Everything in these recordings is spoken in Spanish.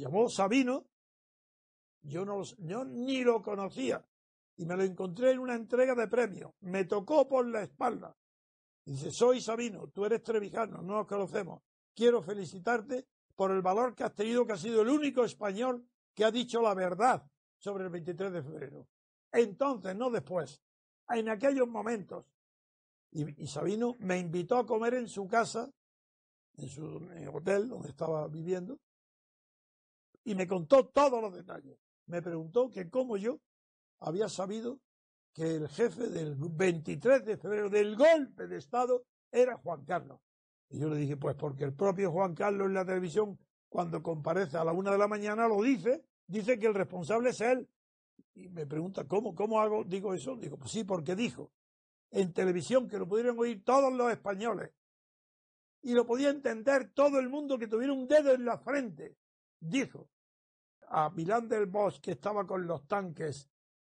llamó Sabino, yo, no, yo ni lo conocía y me lo encontré en una entrega de premios. Me tocó por la espalda. Dice, soy Sabino, tú eres trevijano, no nos conocemos. Quiero felicitarte por el valor que has tenido, que has sido el único español que ha dicho la verdad sobre el 23 de febrero. Entonces, no después, en aquellos momentos. Y, Sabino me invitó a comer en su casa, en su hotel donde estaba viviendo, y me contó todos los detalles. Me preguntó que cómo yo había sabido que el jefe del 23 de febrero del golpe de Estado era Juan Carlos. Y yo le dije, pues porque el propio Juan Carlos en la televisión, cuando comparece a la una de la mañana, lo dice, dice que el responsable es él. Y me pregunta, ¿cómo, cómo hago? Digo eso. Digo, pues sí, porque dijo en televisión que lo pudieron oír todos los españoles. Y lo podía entender todo el mundo que tuviera un dedo en la frente. Dijo a Milán del Bosch, que estaba con los tanques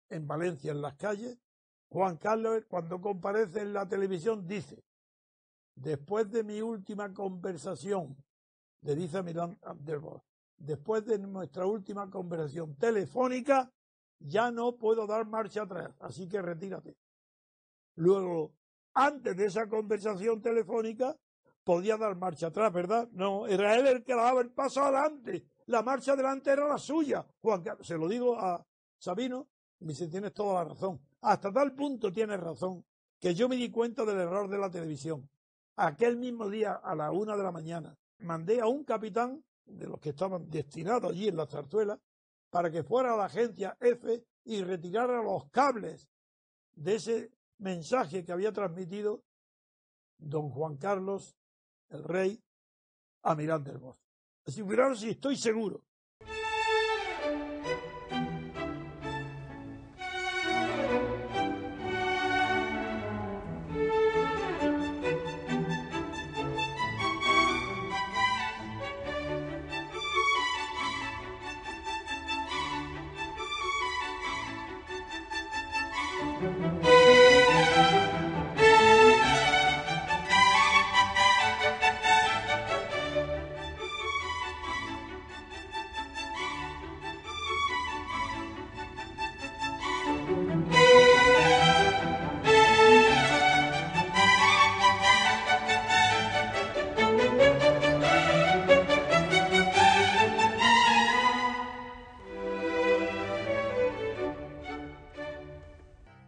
en Valencia, en las calles, Juan Carlos, cuando comparece en la televisión, dice, después de mi última conversación, le dice a Milán del Bosch, después de nuestra última conversación telefónica, ya no puedo dar marcha atrás, así que retírate. Luego, antes de esa conversación telefónica, podía dar marcha atrás, ¿verdad? No, era él el que daba el paso adelante. La marcha adelante era la suya. Juan se lo digo a Sabino, y me dice, tienes toda la razón. Hasta tal punto tienes razón que yo me di cuenta del error de la televisión. Aquel mismo día, a la una de la mañana, mandé a un capitán de los que estaban destinados allí en la zarzuela para que fuera a la agencia F y retirara los cables de ese mensaje que había transmitido don Juan Carlos, el rey, a Miranda del. Así, si estoy seguro